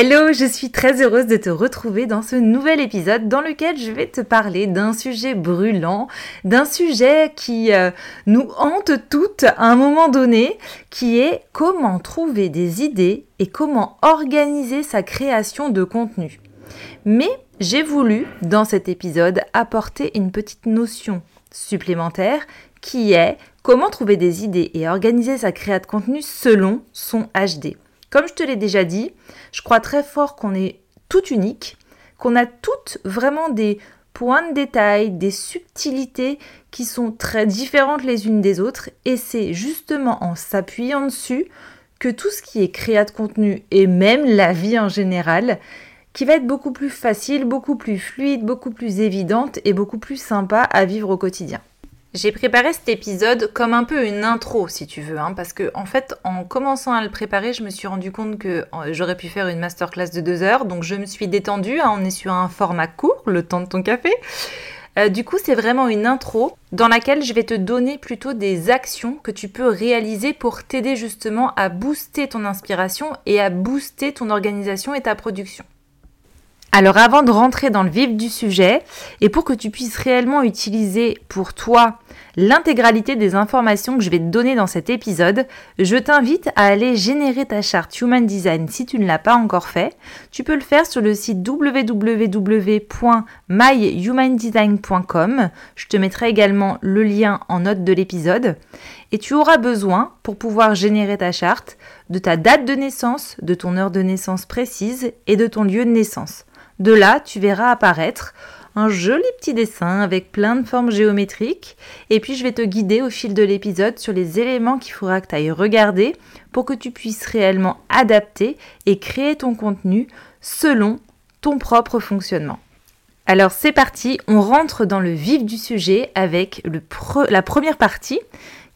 Hello, je suis très heureuse de te retrouver dans ce nouvel épisode dans lequel je vais te parler d'un sujet brûlant, d'un sujet qui euh, nous hante toutes à un moment donné, qui est comment trouver des idées et comment organiser sa création de contenu. Mais j'ai voulu, dans cet épisode, apporter une petite notion supplémentaire qui est comment trouver des idées et organiser sa création de contenu selon son HD. Comme je te l'ai déjà dit, je crois très fort qu'on est tout unique, qu'on a toutes vraiment des points de détail, des subtilités qui sont très différentes les unes des autres et c'est justement en s'appuyant dessus que tout ce qui est créa de contenu et même la vie en général qui va être beaucoup plus facile, beaucoup plus fluide, beaucoup plus évidente et beaucoup plus sympa à vivre au quotidien. J'ai préparé cet épisode comme un peu une intro, si tu veux, hein, parce que en fait, en commençant à le préparer, je me suis rendu compte que j'aurais pu faire une masterclass de deux heures, donc je me suis détendue. Hein, on est sur un format court, le temps de ton café. Euh, du coup, c'est vraiment une intro dans laquelle je vais te donner plutôt des actions que tu peux réaliser pour t'aider justement à booster ton inspiration et à booster ton organisation et ta production. Alors avant de rentrer dans le vif du sujet, et pour que tu puisses réellement utiliser pour toi l'intégralité des informations que je vais te donner dans cet épisode, je t'invite à aller générer ta charte Human Design si tu ne l'as pas encore fait. Tu peux le faire sur le site www.myhumandesign.com. Je te mettrai également le lien en note de l'épisode. Et tu auras besoin, pour pouvoir générer ta charte, de ta date de naissance, de ton heure de naissance précise et de ton lieu de naissance. De là, tu verras apparaître un joli petit dessin avec plein de formes géométriques. Et puis je vais te guider au fil de l'épisode sur les éléments qu'il faudra que tu ailles regarder pour que tu puisses réellement adapter et créer ton contenu selon ton propre fonctionnement. Alors c'est parti, on rentre dans le vif du sujet avec la première partie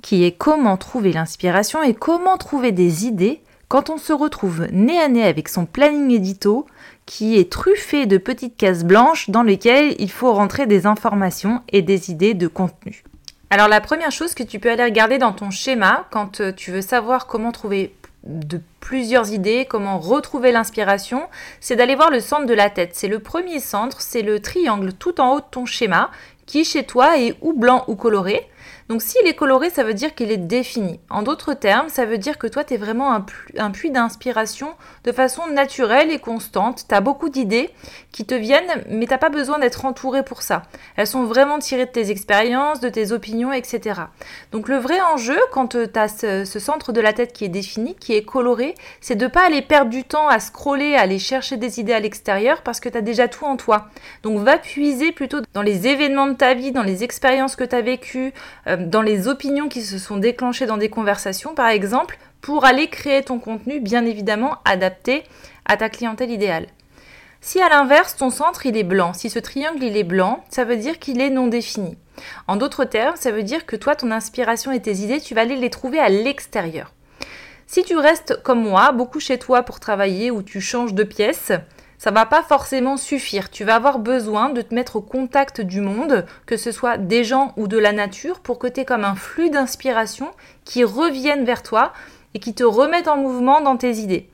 qui est comment trouver l'inspiration et comment trouver des idées quand on se retrouve nez à nez avec son planning édito qui est truffé de petites cases blanches dans lesquelles il faut rentrer des informations et des idées de contenu. Alors la première chose que tu peux aller regarder dans ton schéma quand euh, tu veux savoir comment trouver de plusieurs idées, comment retrouver l'inspiration, c'est d'aller voir le centre de la tête. C'est le premier centre, c'est le triangle tout en haut de ton schéma qui chez toi est ou blanc ou coloré. Donc s'il est coloré, ça veut dire qu'il est défini. En d'autres termes, ça veut dire que toi, tu es vraiment un, puits d'inspiration de façon naturelle et constante. Tu as beaucoup d'idées qui te viennent, mais tu pas besoin d'être entouré pour ça. Elles sont vraiment tirées de tes expériences, de tes opinions, etc. Donc le vrai enjeu, quand tu as ce, ce, centre de la tête qui est défini, qui est coloré, c'est de pas aller perdre du temps à scroller, à aller chercher des idées à l'extérieur parce que tu as déjà tout en toi. Donc va puiser plutôt dans les événements de ta vie, dans les expériences que tu as vécues, euh, dans les opinions qui se sont déclenchées dans des conversations, par exemple, pour aller créer ton contenu, bien évidemment, adapté à ta clientèle idéale. Si à l'inverse, ton centre il est blanc, si ce triangle il est blanc, ça veut dire qu'il est non défini. En d'autres termes, ça veut dire que toi, ton inspiration et tes idées, tu vas aller les trouver à l'extérieur. Si tu restes comme moi, beaucoup chez toi pour travailler ou tu changes de pièce, ça va pas forcément suffire. Tu vas avoir besoin de te mettre au contact du monde, que ce soit des gens ou de la nature, pour que tu aies comme un flux d'inspiration qui revienne vers toi et qui te remette en mouvement dans tes idées.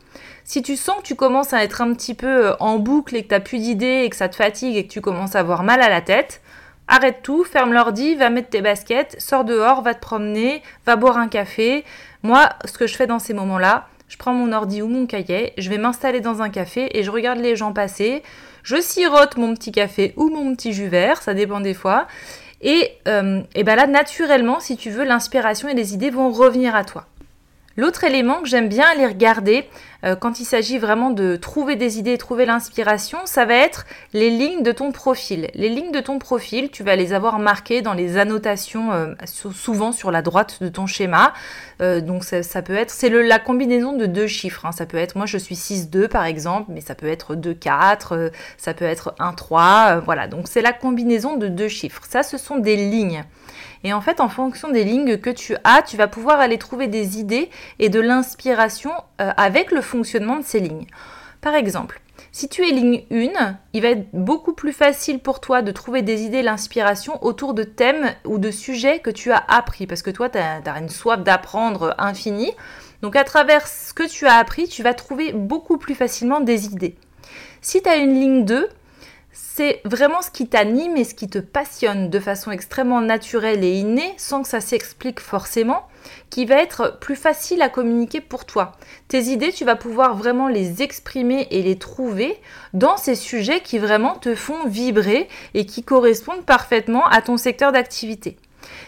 Si tu sens que tu commences à être un petit peu euh, en boucle et que tu n'as plus d'idées et que ça te fatigue et que tu commences à avoir mal à la tête, arrête tout, ferme l'ordi, va mettre tes baskets, sors dehors, va te promener, va boire un café. Moi, ce que je fais dans ces moments-là, je prends mon ordi ou mon cahier, je vais m'installer dans un café et je regarde les gens passer. Je sirote mon petit café ou mon petit jus vert, ça dépend des fois. Et, euh, et ben là, naturellement, si tu veux, l'inspiration et les idées vont revenir à toi. L'autre élément que j'aime bien aller regarder euh, quand il s'agit vraiment de trouver des idées, trouver l'inspiration, ça va être les lignes de ton profil. Les lignes de ton profil, tu vas les avoir marquées dans les annotations, euh, souvent sur la droite de ton schéma. Euh, donc ça, peut être, c'est la combinaison de deux chiffres. Hein. Ça peut être, moi je suis 6-2 par exemple, mais ça peut être 2-4, ça peut être 1-3. voilà, donc c'est la combinaison de deux chiffres. Ça, ce sont des lignes. Et en fait, en fonction des lignes que tu as, tu vas pouvoir aller trouver des idées et de l'inspiration euh, avec le fonctionnement de ces lignes. Par exemple, si tu es ligne 1, il va être beaucoup plus facile pour toi de trouver des idées, l'inspiration autour de thèmes ou de sujets que tu as appris. Parce que toi, tu as, une soif d'apprendre infinie. Donc à travers ce que tu as appris, tu vas trouver beaucoup plus facilement des idées. Si tu as une ligne 2, c'est vraiment ce qui t'anime et ce qui te passionne de façon extrêmement naturelle et innée, sans que ça s'explique forcément, qui va être plus facile à communiquer pour toi. Tes idées, tu vas pouvoir vraiment les exprimer et les trouver dans ces sujets qui vraiment te font vibrer et qui correspondent parfaitement à ton secteur d'activité.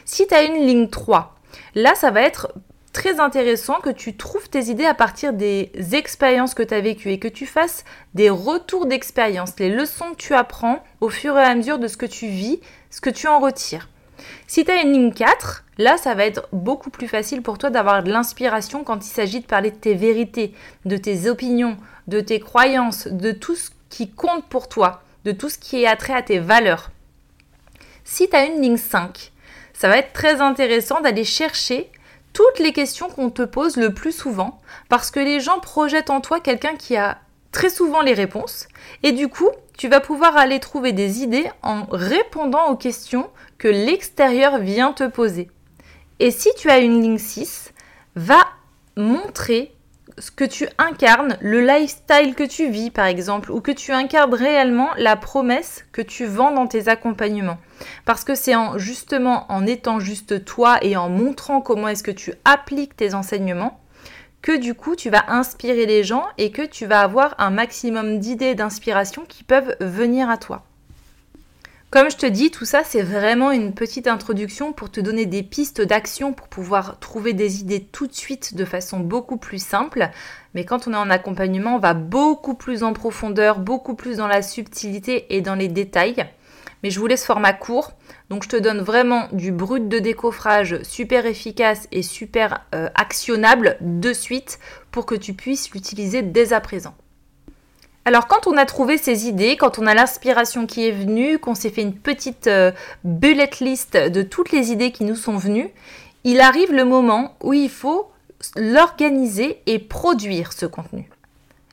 Si tu as une ligne 3, là, ça va être très intéressant que tu trouves tes idées à partir des expériences que tu as vécues et que tu fasses des retours d'expérience, les leçons que tu apprends au fur et à mesure de ce que tu vis, ce que tu en retires. Si tu as une ligne 4, là ça va être beaucoup plus facile pour toi d'avoir de l'inspiration quand il s'agit de parler de tes vérités, de tes opinions, de tes croyances, de tout ce qui compte pour toi, de tout ce qui est attrait à tes valeurs. Si tu as une ligne 5, ça va être très intéressant d'aller chercher toutes les questions qu'on te pose le plus souvent, parce que les gens projettent en toi quelqu'un qui a très souvent les réponses, et du coup, tu vas pouvoir aller trouver des idées en répondant aux questions que l'extérieur vient te poser. Et si tu as une ligne 6, va montrer que tu incarnes, le lifestyle que tu vis par exemple, ou que tu incarnes réellement la promesse que tu vends dans tes accompagnements. Parce que c'est en, justement en étant juste toi et en montrant comment est-ce que tu appliques tes enseignements que du coup tu vas inspirer les gens et que tu vas avoir un maximum d'idées d'inspiration qui peuvent venir à toi. Comme je te dis, tout ça, c'est vraiment une petite introduction pour te donner des pistes d'action pour pouvoir trouver des idées tout de suite de façon beaucoup plus simple. Mais quand on est en accompagnement, on va beaucoup plus en profondeur, beaucoup plus dans la subtilité et dans les détails. Mais je vous laisse format court. Donc je te donne vraiment du brut de décoffrage super efficace et super euh, actionnable de suite pour que tu puisses l'utiliser dès à présent. Alors quand on a trouvé ces idées, quand on a l'inspiration qui est venue, qu'on s'est fait une petite euh, bullet list de toutes les idées qui nous sont venues, il arrive le moment où il faut l'organiser et produire ce contenu.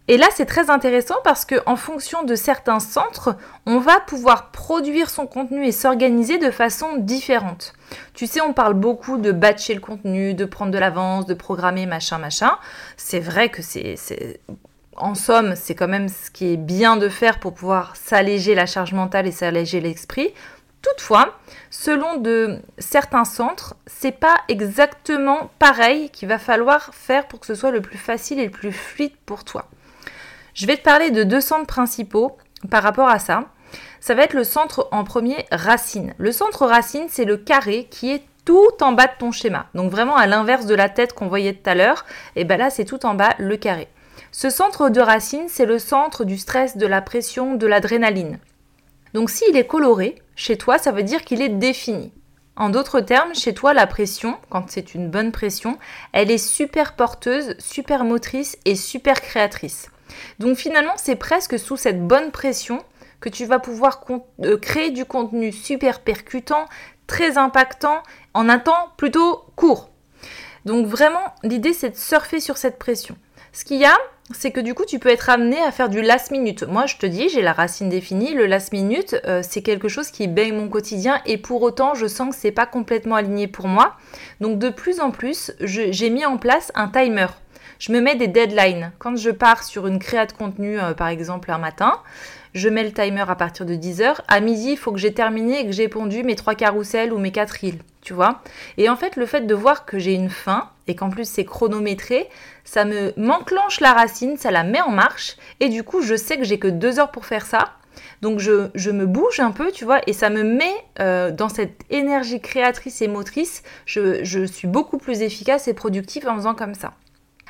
Et là, c'est très intéressant parce que en fonction de certains centres, on va pouvoir produire son contenu et s'organiser de façon différente. Tu sais, on parle beaucoup de batcher le contenu, de prendre de l'avance, de programmer, machin, machin. C'est vrai que c'est en somme, c'est quand même ce qui est bien de faire pour pouvoir s'alléger la charge mentale et s'alléger l'esprit. Toutefois, selon de certains centres, c'est pas exactement pareil qu'il va falloir faire pour que ce soit le plus facile et le plus fluide pour toi. Je vais te parler de deux centres principaux par rapport à ça. Ça va être le centre en premier racine. Le centre racine, c'est le carré qui est tout en bas de ton schéma. Donc vraiment à l'inverse de la tête qu'on voyait tout à l'heure, et bien là c'est tout en bas le carré. Ce centre de racine, c'est le centre du stress, de la pression, de l'adrénaline. Donc s'il est coloré, chez toi, ça veut dire qu'il est défini. En d'autres termes, chez toi, la pression, quand c'est une bonne pression, elle est super porteuse, super motrice et super créatrice. Donc finalement, c'est presque sous cette bonne pression que tu vas pouvoir euh, créer du contenu super percutant, très impactant, en un temps plutôt court. Donc vraiment, l'idée, c'est de surfer sur cette pression. Ce qu'il y a, c'est que du coup, tu peux être amené à faire du last minute. Moi, je te dis, j'ai la racine définie. Le last minute, euh, c'est quelque chose qui baigne mon quotidien et pour autant, je sens que c'est pas complètement aligné pour moi. Donc, de plus en plus, j'ai mis en place un timer. Je me mets des deadlines. Quand je pars sur une créa de contenu, euh, par exemple, un matin, je mets le timer à partir de 10h. À midi, il faut que j'ai terminé et que j'ai pondu mes trois carousels ou mes quatre îles, tu vois. Et en fait, le fait de voir que j'ai une fin et qu'en plus c'est chronométré, ça me m'enclenche la racine, ça la met en marche et du coup, je sais que j'ai que deux heures pour faire ça. Donc je, me bouge un peu, tu vois, et ça me met euh, dans cette énergie créatrice et motrice. Je, je suis beaucoup plus efficace et productive en faisant comme ça.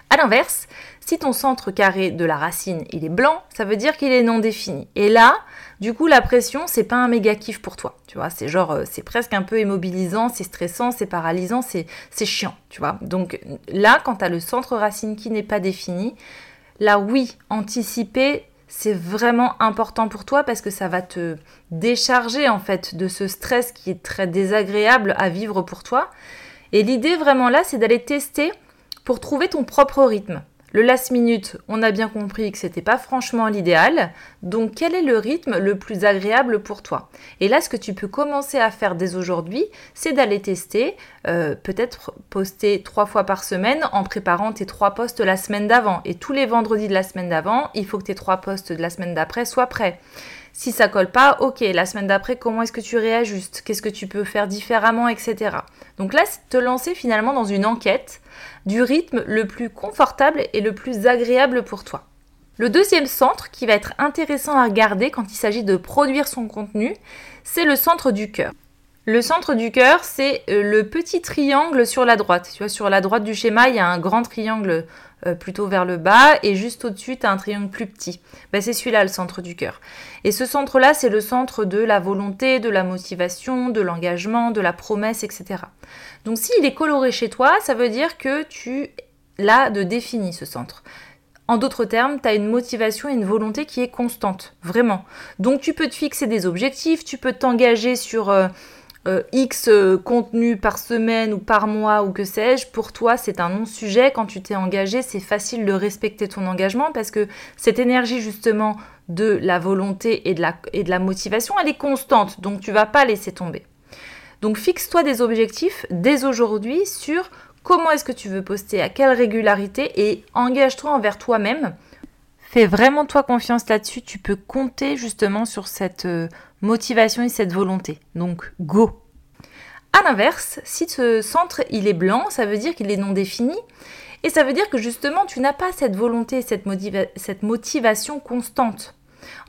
A l'inverse, si ton centre carré de la racine il est blanc, ça veut dire qu'il est non défini. Et là, du coup, la pression, c'est pas un méga kiff pour toi. Tu vois, c'est genre, euh, c'est presque un peu immobilisant, c'est stressant, c'est paralysant, c'est chiant, tu vois. Donc là, quand tu as le centre racine qui n'est pas défini, là, oui, anticiper, c'est vraiment important pour toi parce que ça va te décharger en fait de ce stress qui est très désagréable à vivre pour toi. Et l'idée vraiment là, c'est d'aller tester pour trouver ton propre rythme. Le last minute, on a bien compris que c'était pas franchement l'idéal. Donc quel est le rythme le plus agréable pour toi? Et là, ce que tu peux commencer à faire dès aujourd'hui, c'est d'aller tester, euh, peut-être poster trois fois par semaine en préparant tes trois postes la semaine d'avant. Et tous les vendredis de la semaine d'avant, il faut que tes trois postes de la semaine d'après soient prêts. Si ça colle pas, ok, la semaine d'après, comment est-ce que tu réajustes? Qu'est-ce que tu peux faire différemment, etc. Donc là, c'est te lancer finalement dans une enquête du rythme le plus confortable et le plus agréable pour toi. Le deuxième centre qui va être intéressant à regarder quand il s'agit de produire son contenu, c'est le centre du cœur. Le centre du cœur, c'est euh, le petit triangle sur la droite. Tu vois, sur la droite du schéma, il y a un grand triangle euh, plutôt vers le bas et juste au-dessus, tu as un triangle plus petit. Ben, c'est celui-là le centre du cœur. Et ce centre-là, c'est le centre de la volonté, de la motivation, de l'engagement, de la promesse, etc. Donc s'il est coloré chez toi, ça veut dire que tu l'as de défini ce centre. En d'autres termes, tu as une motivation et une volonté qui est constante, vraiment. Donc tu peux te fixer des objectifs, tu peux t'engager sur... Euh, euh, X euh, contenu par semaine ou par mois ou que sais-je, pour toi c'est un non-sujet. Quand tu t'es engagé, c'est facile de respecter ton engagement parce que cette énergie justement de la volonté et de la, et de la motivation, elle est constante, donc tu vas pas laisser tomber. Donc fixe-toi des objectifs dès aujourd'hui sur comment est-ce que tu veux poster, à quelle régularité et engage-toi envers toi-même. Fais vraiment toi confiance là-dessus, tu peux compter justement sur cette euh, motivation et cette volonté. Donc, go A l'inverse, si ce centre il est blanc, ça veut dire qu'il est non défini. Et ça veut dire que justement, tu n'as pas cette volonté, cette, cette motivation constante.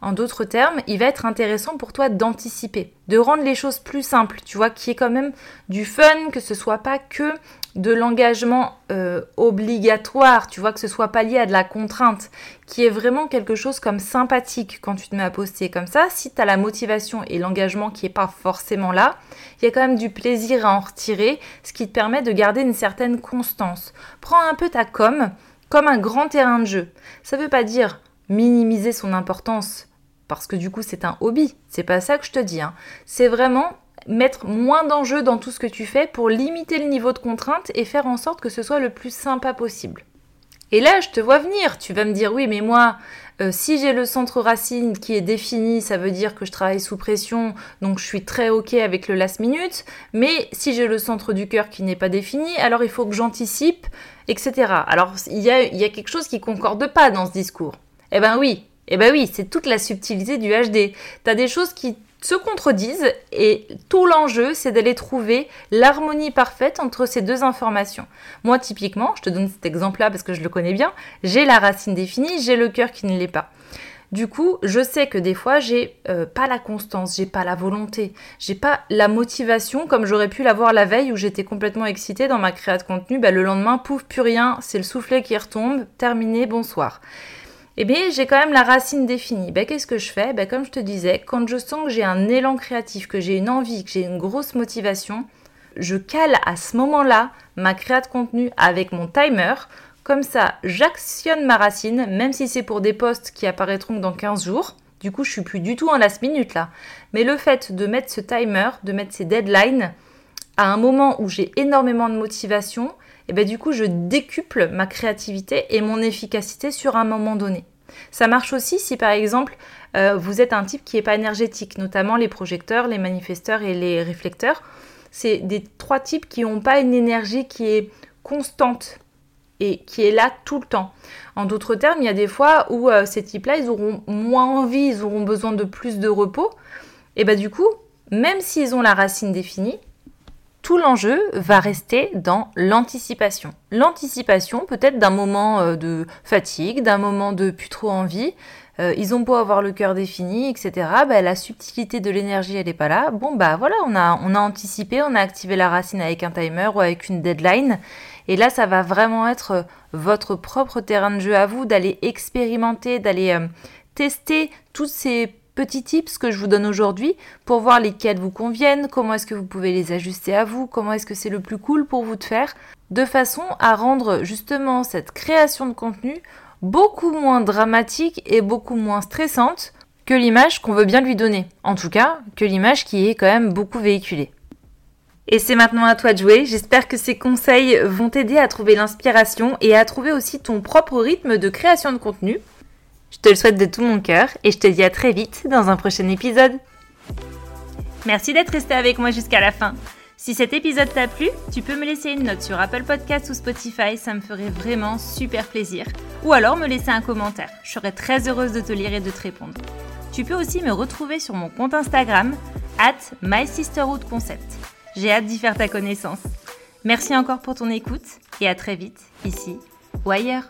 En d'autres termes, il va être intéressant pour toi d'anticiper, de rendre les choses plus simples, tu vois, qui est quand même du fun, que ce soit pas que de l'engagement euh, obligatoire, tu vois, que ce soit pas lié à de la contrainte, qui est vraiment quelque chose comme sympathique quand tu te mets à poster comme ça. Si tu as la motivation et l'engagement qui n'est pas forcément là, il y a quand même du plaisir à en retirer, ce qui te permet de garder une certaine constance. Prends un peu ta com comme un grand terrain de jeu. Ça ne veut pas dire minimiser son importance parce que du coup c'est un hobby. C'est pas ça que je te dis. Hein. C'est vraiment mettre moins d'enjeux dans tout ce que tu fais pour limiter le niveau de contrainte et faire en sorte que ce soit le plus sympa possible. Et là, je te vois venir. Tu vas me dire, oui, mais moi, euh, si j'ai le centre racine qui est défini, ça veut dire que je travaille sous pression, donc je suis très OK avec le last minute. Mais si j'ai le centre du cœur qui n'est pas défini, alors il faut que j'anticipe, etc. Alors, il y a, y a quelque chose qui concorde pas dans ce discours. Eh ben oui, eh ben oui, c'est toute la subtilité du HD. T'as des choses qui se contredisent et tout l'enjeu c'est d'aller trouver l'harmonie parfaite entre ces deux informations. Moi typiquement, je te donne cet exemple-là parce que je le connais bien, j'ai la racine définie, j'ai le cœur qui ne l'est pas. Du coup, je sais que des fois, j'ai euh, pas la constance, j'ai pas la volonté, j'ai pas la motivation comme j'aurais pu l'avoir la veille où j'étais complètement excitée dans ma création de contenu. Bah, le lendemain, pouf, plus rien, c'est le soufflet qui retombe, terminé, bonsoir eh bien j'ai quand même la racine définie. Ben, Qu'est-ce que je fais? Ben, Comme je te disais, quand je sens que j'ai un élan créatif, que j'ai une envie, que j'ai une grosse motivation, je cale à ce moment-là ma création de contenu avec mon timer. Comme ça, j'actionne ma racine, même si c'est pour des posts qui apparaîtront dans 15 jours. Du coup, je suis plus du tout en last minute là. Mais le fait de mettre ce timer, de mettre ces deadlines à un moment où j'ai énormément de motivation, et ben du coup je décuple ma créativité et mon efficacité sur un moment donné. Ça marche aussi si par exemple euh, vous êtes un type qui n'est pas énergétique, notamment les projecteurs, les manifesteurs et les réflecteurs. C'est des trois types qui n'ont pas une énergie qui est constante. et qui est là tout le temps. En d'autres termes, il y a des fois où euh, ces types-là, ils auront moins envie, ils auront besoin de plus de repos. Et bah du coup, même s'ils ont la racine définie, tout l'enjeu va rester dans l'anticipation. L'anticipation peut-être d'un moment euh, de fatigue, d'un moment de plus trop envie. Euh, ils ont beau avoir le cœur défini, etc. Bah, la subtilité de l'énergie, elle n'est pas là. Bon, bah voilà, on a, on a anticipé, on a activé la racine avec un timer ou avec une deadline. Et là, ça va vraiment être euh, votre propre terrain de jeu à vous, d'aller expérimenter, d'aller tester toutes ces petits tips que je vous donne aujourd'hui pour voir lesquels vous conviennent, comment est-ce que vous pouvez les ajuster à vous, comment est-ce que c'est le plus cool pour vous de faire, de façon à rendre justement cette création de contenu beaucoup moins dramatique et beaucoup moins stressante que l'image qu'on veut bien lui donner. En tout cas, que l'image qui est quand même beaucoup véhiculée. Et c'est maintenant à toi de jouer. J'espère que ces conseils vont t'aider à trouver l'inspiration et à trouver aussi ton propre rythme de création de contenu. Je te le souhaite de tout mon cœur et je te dis à très vite dans un prochain épisode. Merci d'être resté avec moi jusqu'à la fin. Si cet épisode t'a plu, tu peux me laisser une note sur Apple Podcasts ou Spotify, ça me ferait vraiment super plaisir. Ou alors me laisser un commentaire, je serais très heureuse de te lire et de te répondre. Tu peux aussi me retrouver sur mon compte Instagram, at MySisterhoodConcept. J'ai hâte d'y faire ta connaissance. Merci encore pour ton écoute et à très vite, ici ou ailleurs.